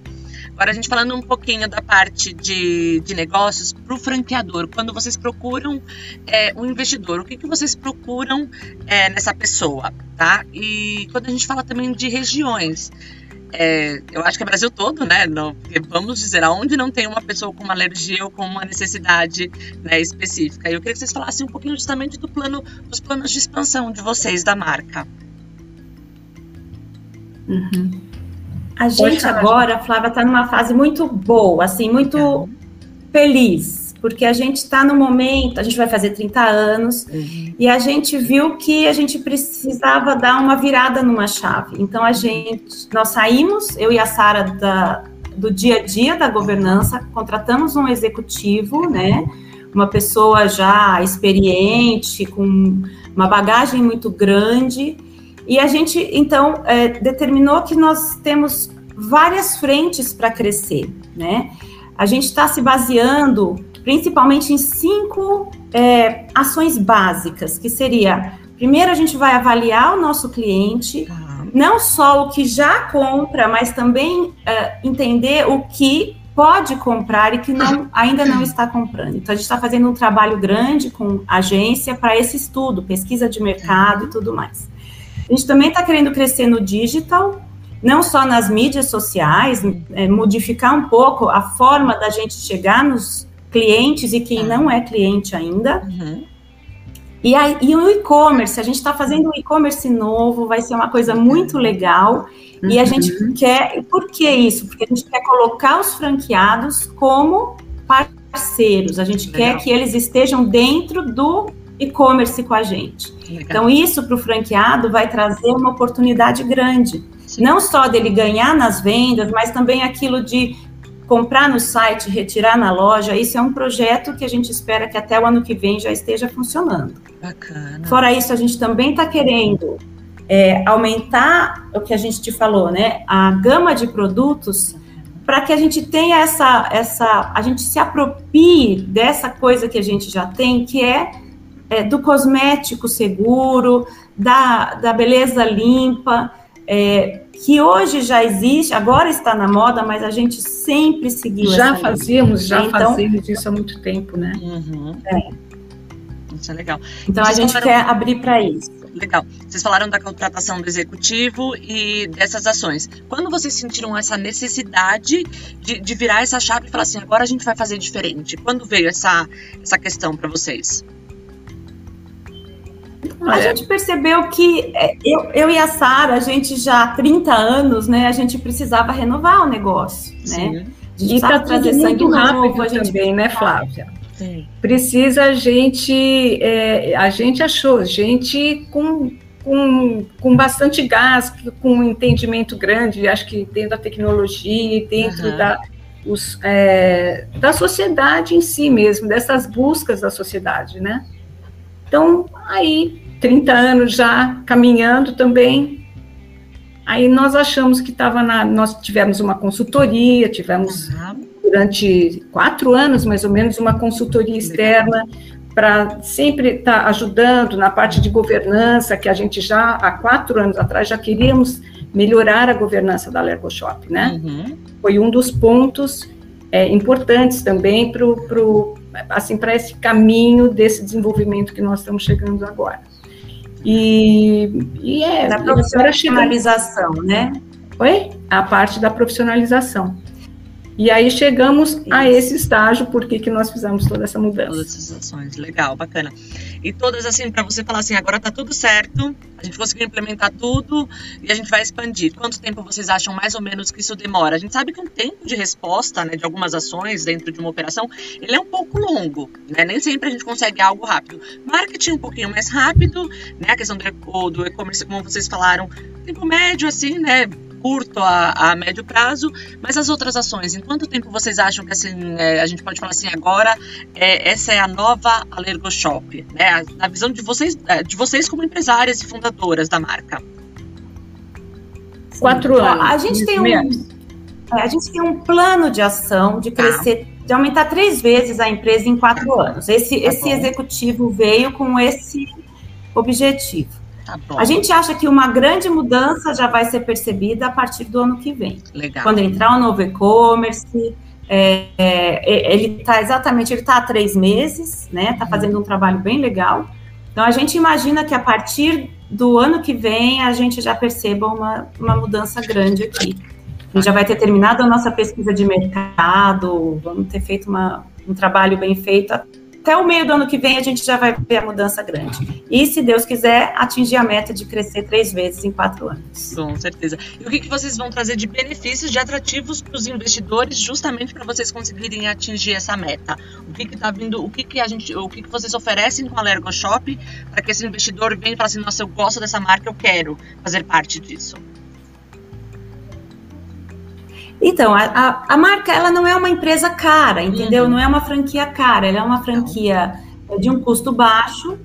Agora a gente falando um pouquinho da parte de, de negócios para o franqueador, quando vocês procuram é, um investidor, o que, que vocês procuram é, nessa pessoa, tá? E quando a gente fala também de regiões, é, eu acho que é Brasil todo, né? Não, vamos dizer, aonde não tem uma pessoa com uma alergia ou com uma necessidade né, específica. Eu queria que vocês falassem um pouquinho justamente do plano, dos planos de expansão de vocês da marca. Uhum. A gente agora, Flávia, está numa fase muito boa, assim, muito é. feliz, porque a gente está no momento, a gente vai fazer 30 anos, uhum. e a gente viu que a gente precisava dar uma virada numa chave. Então a gente, nós saímos, eu e a Sara da, do dia a dia da governança, contratamos um executivo, né? Uma pessoa já experiente, com uma bagagem muito grande, e a gente, então, é, determinou que nós temos várias frentes para crescer, né? A gente está se baseando principalmente em cinco é, ações básicas, que seria, primeiro a gente vai avaliar o nosso cliente, não só o que já compra, mas também é, entender o que pode comprar e que não, ainda não está comprando. Então, a gente está fazendo um trabalho grande com a agência para esse estudo, pesquisa de mercado e tudo mais. A gente também está querendo crescer no digital, não só nas mídias sociais, é, modificar um pouco a forma da gente chegar nos clientes e quem não é cliente ainda. Uhum. E, aí, e o e-commerce, a gente está fazendo um e-commerce novo, vai ser uma coisa muito legal. Uhum. E a gente uhum. quer. Por que isso? Porque a gente quer colocar os franqueados como parceiros, a gente legal. quer que eles estejam dentro do e-commerce com a gente. Legal. Então, isso para o franqueado vai trazer uma oportunidade grande. Não só dele ganhar nas vendas, mas também aquilo de comprar no site, retirar na loja. Isso é um projeto que a gente espera que até o ano que vem já esteja funcionando. Bacana. Fora isso, a gente também está querendo é, aumentar o que a gente te falou, né? A gama de produtos para que a gente tenha essa, essa, a gente se aproprie dessa coisa que a gente já tem, que é, é do cosmético seguro, da, da beleza limpa, é, que hoje já existe, agora está na moda, mas a gente sempre seguiu Já fazíamos, já então, fazemos isso há muito tempo, né? Uhum. É. Isso é legal. Então Vocês a gente falaram... quer abrir para isso. Legal. Vocês falaram da contratação do executivo e dessas ações. Quando vocês sentiram essa necessidade de, de virar essa chave e falar assim, agora a gente vai fazer diferente? Quando veio essa, essa questão para vocês? A gente percebeu que é, eu, eu e a Sara, a gente já há 30 anos, né, a gente precisava renovar o negócio, né? Sim. né? E está trazer muito rápido novo, a gente também, né, Flávia? Sim. Precisa a gente, é, a gente achou, gente com, com, com bastante gás, com um entendimento grande, acho que dentro da tecnologia e dentro uhum. da, os, é, da sociedade em si mesmo, dessas buscas da sociedade, né? Então, aí, 30 anos já caminhando também, aí nós achamos que estava na. Nós tivemos uma consultoria, tivemos uhum durante quatro anos, mais ou menos, uma consultoria externa para sempre estar tá ajudando na parte de governança, que a gente já, há quatro anos atrás, já queríamos melhorar a governança da Lergoshop, né? Uhum. Foi um dos pontos é, importantes também para assim, esse caminho desse desenvolvimento que nós estamos chegando agora. E, e é... Da profissionalização, né? Oi? A parte da profissionalização. E aí chegamos Isso. a esse estágio, por que nós fizemos toda essa mudança. Todas essas ações, legal, bacana. E todas assim, para você falar assim, agora tá tudo certo, a gente conseguiu implementar tudo e a gente vai expandir. Quanto tempo vocês acham mais ou menos que isso demora? A gente sabe que um tempo de resposta, né, de algumas ações dentro de uma operação, ele é um pouco longo, né? Nem sempre a gente consegue algo rápido. Marketing um pouquinho mais rápido, né? A questão do e-commerce, como vocês falaram, tempo médio assim, né? Curto a, a, médio prazo, mas as outras ações, em quanto tempo vocês acham que assim, é, a gente pode falar assim agora, é, essa é a nova Alergo Shop, né? Na visão de vocês, é, de vocês como empresárias e fundadoras da marca. Quatro anos. A gente tem um, é, a gente tem um plano de ação de tá. crescer, de aumentar três vezes a empresa em quatro anos. Esse, tá esse executivo veio com esse objetivo. Tá a gente acha que uma grande mudança já vai ser percebida a partir do ano que vem. Legal. Quando entrar o novo e-commerce, é, é, ele está exatamente, ele está há três meses, né? Está fazendo um trabalho bem legal. Então a gente imagina que a partir do ano que vem a gente já perceba uma, uma mudança grande aqui. A gente já vai ter terminado a nossa pesquisa de mercado, vamos ter feito uma, um trabalho bem feito até o meio do ano que vem a gente já vai ver a mudança grande. E, se Deus quiser, atingir a meta de crescer três vezes em quatro anos. Com certeza. E o que, que vocês vão trazer de benefícios, de atrativos para os investidores, justamente para vocês conseguirem atingir essa meta? O que está vindo, o que, que a gente, o que, que vocês oferecem com a Lergo Shop para que esse investidor venha e fale assim, nossa, eu gosto dessa marca, eu quero fazer parte disso? Então, a, a, a, marca ela não é uma empresa cara, entendeu? Uhum. Não é uma franquia cara, ela é uma franquia de um custo baixo.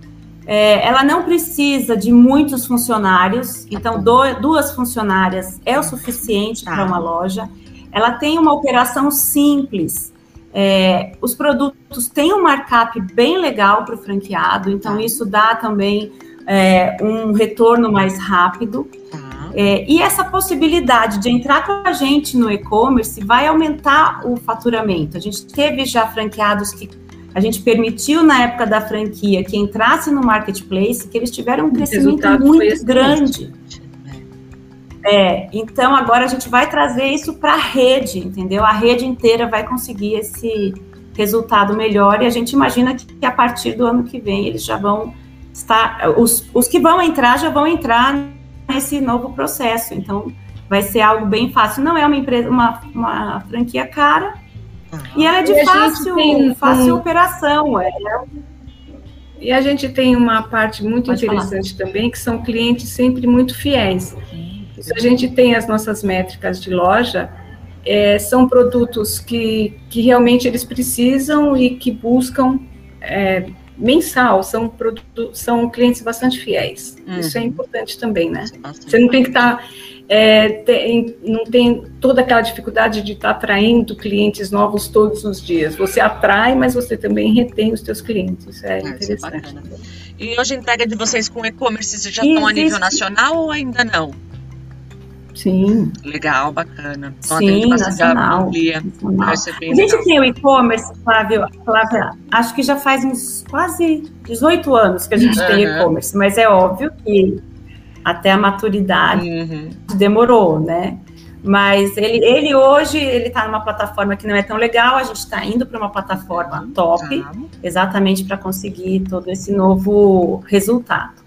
É, ela não precisa de muitos funcionários, então do, duas funcionárias é o suficiente para uma loja. Ela tem uma operação simples. É, os produtos têm um markup bem legal para o franqueado, então tá. isso dá também é, um retorno mais rápido. Tá. É, e essa possibilidade de entrar com a gente no e-commerce vai aumentar o faturamento. A gente teve já franqueados que a gente permitiu na época da franquia que entrasse no marketplace, que eles tiveram um crescimento muito grande. É, então agora a gente vai trazer isso para a rede, entendeu? A rede inteira vai conseguir esse resultado melhor e a gente imagina que, que a partir do ano que vem eles já vão estar, os, os que vão entrar já vão entrar esse novo processo. Então, vai ser algo bem fácil. Não é uma empresa, uma, uma franquia cara, uhum. e ela é de fácil, tem, fácil um... operação. É, e a gente tem uma parte muito Pode interessante falar. também, que são clientes sempre muito fiéis. a gente tem as nossas métricas de loja, é, são produtos que, que realmente eles precisam e que buscam é, mensal, são, produtos, são clientes bastante fiéis. Uhum. Isso é importante também, né? Você não tem que estar. Tá, é, tem, não tem toda aquela dificuldade de estar tá atraindo clientes novos todos os dias. Você atrai, mas você também retém os seus clientes. Isso é, é interessante. Isso e hoje a entrega de vocês com e-commerce já estão a nível nacional ou ainda não? Sim. Legal, bacana. Então, Sim, nacional. nacional. A gente legal. tem o e-commerce, Flávio, Flávia, acho que já faz uns quase 18 anos que a gente uhum. tem e-commerce, mas é óbvio que até a maturidade uhum. demorou, né? Mas ele, ele hoje ele está numa plataforma que não é tão legal. A gente está indo para uma plataforma top, tá. exatamente para conseguir todo esse novo resultado.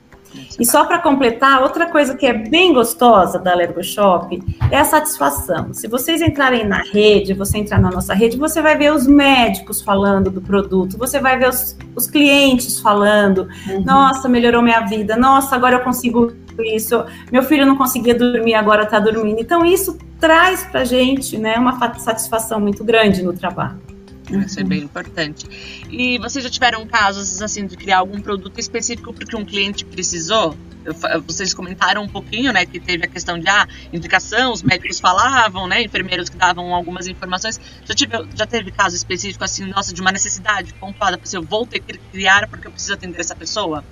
E só para completar, outra coisa que é bem gostosa da Lergo Shop é a satisfação. Se vocês entrarem na rede, você entrar na nossa rede, você vai ver os médicos falando do produto, você vai ver os, os clientes falando: uhum. nossa, melhorou minha vida, nossa, agora eu consigo isso, meu filho não conseguia dormir, agora está dormindo. Então, isso traz para gente né, uma satisfação muito grande no trabalho. Isso é bem importante. E vocês já tiveram casos assim de criar algum produto específico porque um cliente precisou? Vocês comentaram um pouquinho, né, que teve a questão de ah, indicação, os médicos falavam, né, enfermeiros que davam algumas informações. Já, tive, já teve caso específico assim, nossa, de uma necessidade pontuada, para eu vou ter que criar porque eu preciso atender essa pessoa?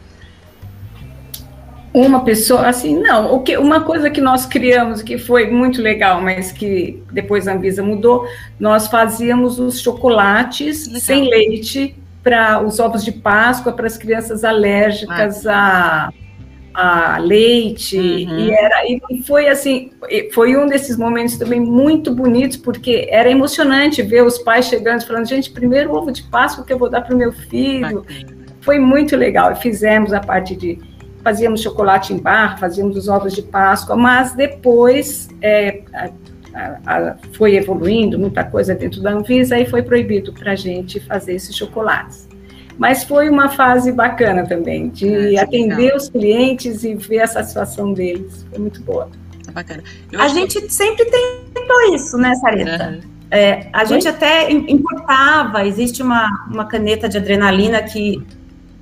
Uma pessoa, assim, não. O que, uma coisa que nós criamos que foi muito legal, mas que depois a Anvisa mudou, nós fazíamos os chocolates legal. sem leite para os ovos de Páscoa para as crianças alérgicas ah. a, a leite. Uhum. E, era, e foi assim, foi um desses momentos também muito bonitos, porque era emocionante ver os pais chegando e falando, gente, primeiro ovo de Páscoa que eu vou dar para o meu filho. Foi muito legal. Fizemos a parte de fazíamos chocolate em barra, fazíamos os ovos de Páscoa, mas depois é, a, a, foi evoluindo muita coisa dentro da Anvisa e foi proibido para a gente fazer esses chocolates. Mas foi uma fase bacana também, de ah, atender legal. os clientes e ver a satisfação deles. Foi muito boa. É bacana. a gente que... sempre tentou isso, né, Sarita? Uhum. É, a gente até importava, existe uma, uma caneta de adrenalina que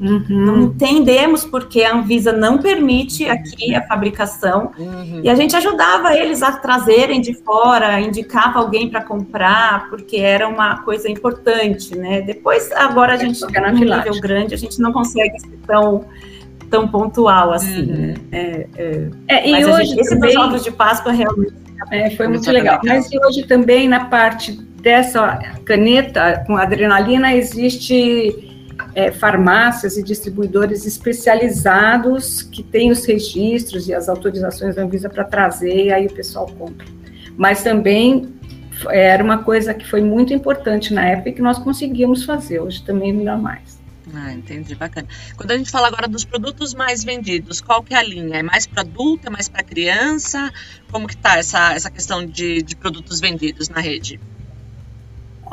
Uhum. Não entendemos porque a Anvisa não permite aqui a fabricação. Uhum. E a gente ajudava eles a trazerem de fora, indicava alguém para comprar, porque era uma coisa importante, né? Depois, agora a gente chega no nível grande, a gente não consegue ser tão tão pontual assim, uhum. né? É, é, é, e hoje gente, esse também, jogos de Páscoa realmente é, foi muito legal. Mas hoje também na parte dessa caneta com adrenalina existe é, farmácias e distribuidores especializados que têm os registros e as autorizações da Anvisa para trazer, e aí o pessoal compra. Mas também é, era uma coisa que foi muito importante na época e que nós conseguimos fazer, hoje também não dá mais. Ah, entendi, bacana. Quando a gente fala agora dos produtos mais vendidos, qual que é a linha? É mais para adulto, é mais para criança? Como que tá essa, essa questão de, de produtos vendidos na rede?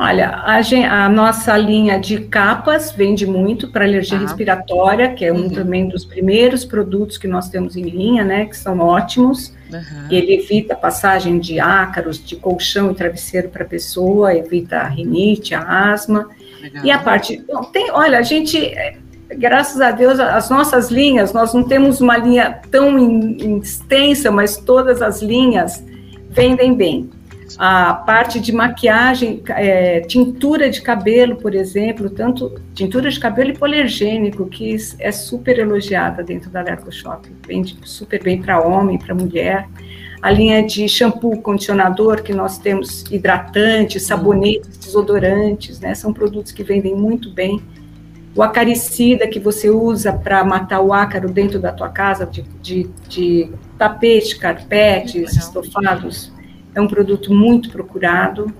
Olha, a, a, nossa linha de capas vende muito para alergia ah. respiratória, que é um uhum. também dos primeiros produtos que nós temos em linha, né? Que são ótimos. Uhum. Ele evita a passagem de ácaros, de colchão e travesseiro para a pessoa, evita a rinite, a asma. Legal. E a parte. Bom, tem, olha, a gente. Graças a Deus, as nossas linhas, nós não temos uma linha tão in, extensa, mas todas as linhas vendem bem a parte de maquiagem, é, tintura de cabelo, por exemplo, tanto tintura de cabelo hipoalergênico, que é super elogiada dentro da Lerco vende super bem para homem, para mulher. A linha de shampoo, condicionador, que nós temos hidratantes, sabonetes, desodorantes, né? São produtos que vendem muito bem. O acaricida que você usa para matar o ácaro dentro da tua casa, de, de, de tapete, carpetes, estofados, é um produto muito procurado.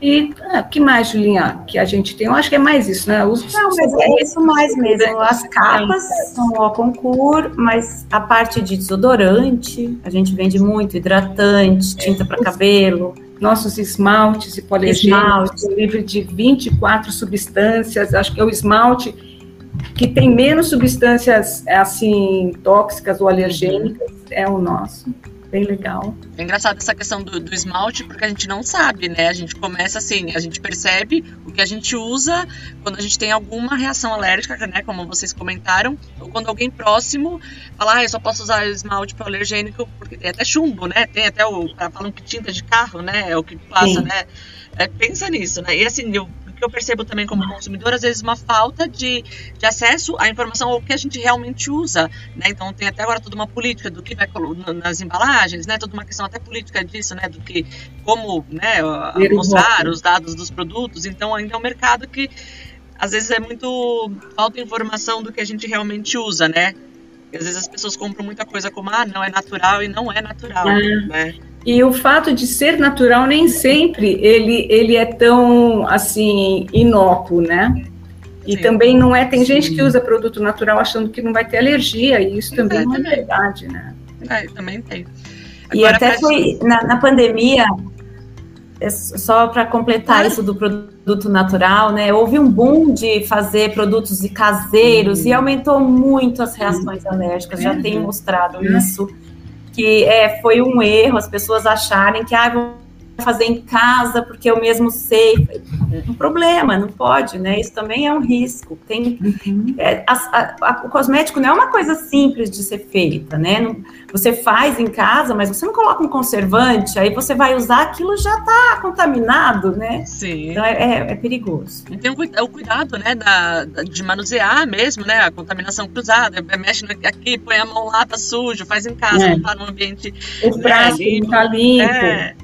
E o ah, que mais, Julinha, que a gente tem? Eu acho que é mais isso, né? Os, Não, mas é isso mais mesmo. As capas são o concurso, mas a parte de desodorante, a gente vende muito, hidratante, tinta para cabelo. Nossos esmaltes hipoalergênicos, livre de 24 substâncias, acho que é o esmalte que tem menos substâncias assim tóxicas ou alergênicas, é o nosso bem legal. É engraçado essa questão do, do, esmalte, porque a gente não sabe, né? A gente começa assim, a gente percebe o que a gente usa quando a gente tem alguma reação alérgica, né? Como vocês comentaram, ou quando alguém próximo fala, ah, eu só posso usar esmalte para alergênico, porque tem até chumbo, né? Tem até o. Falam que tinta de carro, né? É o que passa, Sim. né? É, pensa nisso, né? E assim, eu que eu percebo também como consumidor, às vezes uma falta de, de acesso à informação ou que a gente realmente usa, né? Então tem até agora toda uma política do que vai nas embalagens, né? Toda uma questão até política disso, né? Do que como, né? Mostrar os dados dos produtos. Então ainda é um mercado que às vezes é muito falta informação do que a gente realmente usa, né? Às vezes as pessoas compram muita coisa como ah, não é natural e não é natural, é. né? E o fato de ser natural nem sempre ele, ele é tão assim inócuo, né? E Sim. também não é. Tem Sim. gente que usa produto natural achando que não vai ter alergia, e isso também não é verdade, né? É, também tem. Agora, e até foi na, na pandemia, só para completar isso do produto natural, né? Houve um boom de fazer produtos caseiros uhum. e aumentou muito as reações alérgicas. Já tem mostrado uhum. isso que é, foi um erro as pessoas acharem que ah, vou fazer em casa porque eu mesmo sei. Um problema, não pode, né? Isso também é um risco. Tem, uhum. é, a, a, o cosmético não é uma coisa simples de ser feita, né? Não, você faz em casa, mas você não coloca um conservante, aí você vai usar aquilo já está contaminado, né? Sim. Então é, é, é perigoso. E tem o, o cuidado, né, da, de manusear mesmo, né? A contaminação cruzada. Mexe aqui, põe a mão lá, tá sujo, faz em casa, é. não tá num ambiente. O braço né, não tá limpo. É.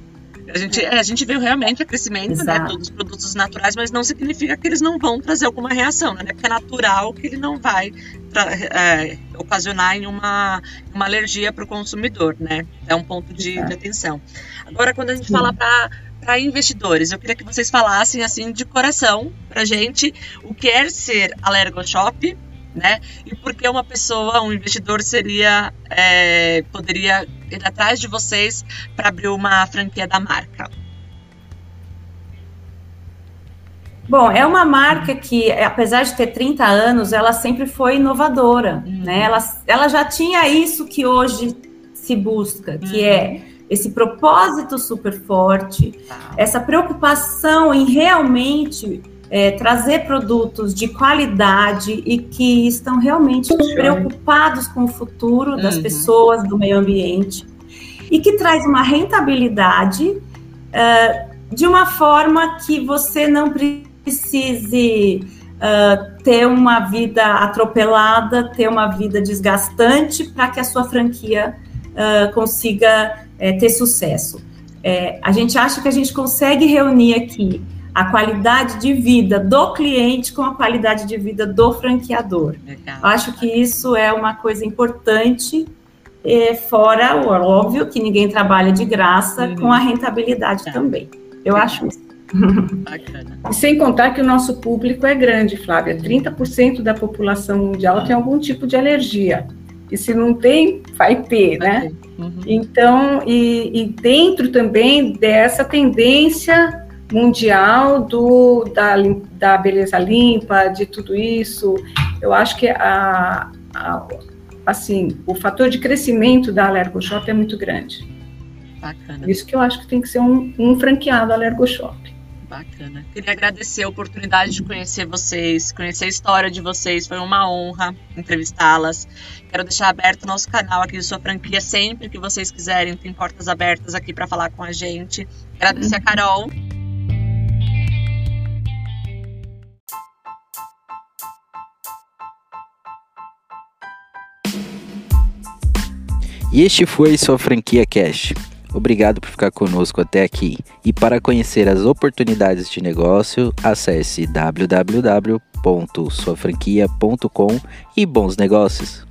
A gente, é, a gente viu realmente o crescimento né, dos produtos naturais, mas não significa que eles não vão trazer alguma reação, né? Porque é natural que ele não vai pra, é, ocasionar em uma, uma alergia para o consumidor, né? É um ponto de, de atenção. Agora, quando a gente Sim. fala para para investidores. Eu queria que vocês falassem assim de coração para gente o que é ser Alergoshop né? E por que uma pessoa, um investidor, seria é, poderia ir atrás de vocês para abrir uma franquia da marca? Bom, é uma marca que, apesar de ter 30 anos, ela sempre foi inovadora, uhum. né? Ela, ela já tinha isso que hoje se busca, que uhum. é esse propósito super forte, tá. essa preocupação em realmente é, trazer produtos de qualidade e que estão realmente preocupados com o futuro das uhum. pessoas, do meio ambiente, e que traz uma rentabilidade uh, de uma forma que você não precise uh, ter uma vida atropelada, ter uma vida desgastante para que a sua franquia uh, consiga ter sucesso. É, a gente acha que a gente consegue reunir aqui a qualidade de vida do cliente com a qualidade de vida do franqueador. Legal. Acho que isso é uma coisa importante, é, fora o óbvio que ninguém trabalha de graça, uhum. com a rentabilidade tá. também. Eu acho isso. Bacana. E sem contar que o nosso público é grande, Flávia. 30% da população mundial tem algum tipo de alergia. E se não tem, vai ter, né? Uhum. Então, e, e dentro também dessa tendência mundial do, da, da beleza limpa, de tudo isso. Eu acho que a, a, assim, o fator de crescimento da Alergoshop é muito grande. Bacana. Isso que eu acho que tem que ser um, um franqueado Alergoshop. Bacana. Queria agradecer a oportunidade de conhecer vocês, conhecer a história de vocês. Foi uma honra entrevistá-las. Quero deixar aberto o nosso canal aqui de sua franquia sempre que vocês quiserem. Tem portas abertas aqui para falar com a gente. Agradecer a Carol. E este foi sua franquia Cash. Obrigado por ficar conosco até aqui. E para conhecer as oportunidades de negócio, acesse www.suafranquia.com e bons negócios.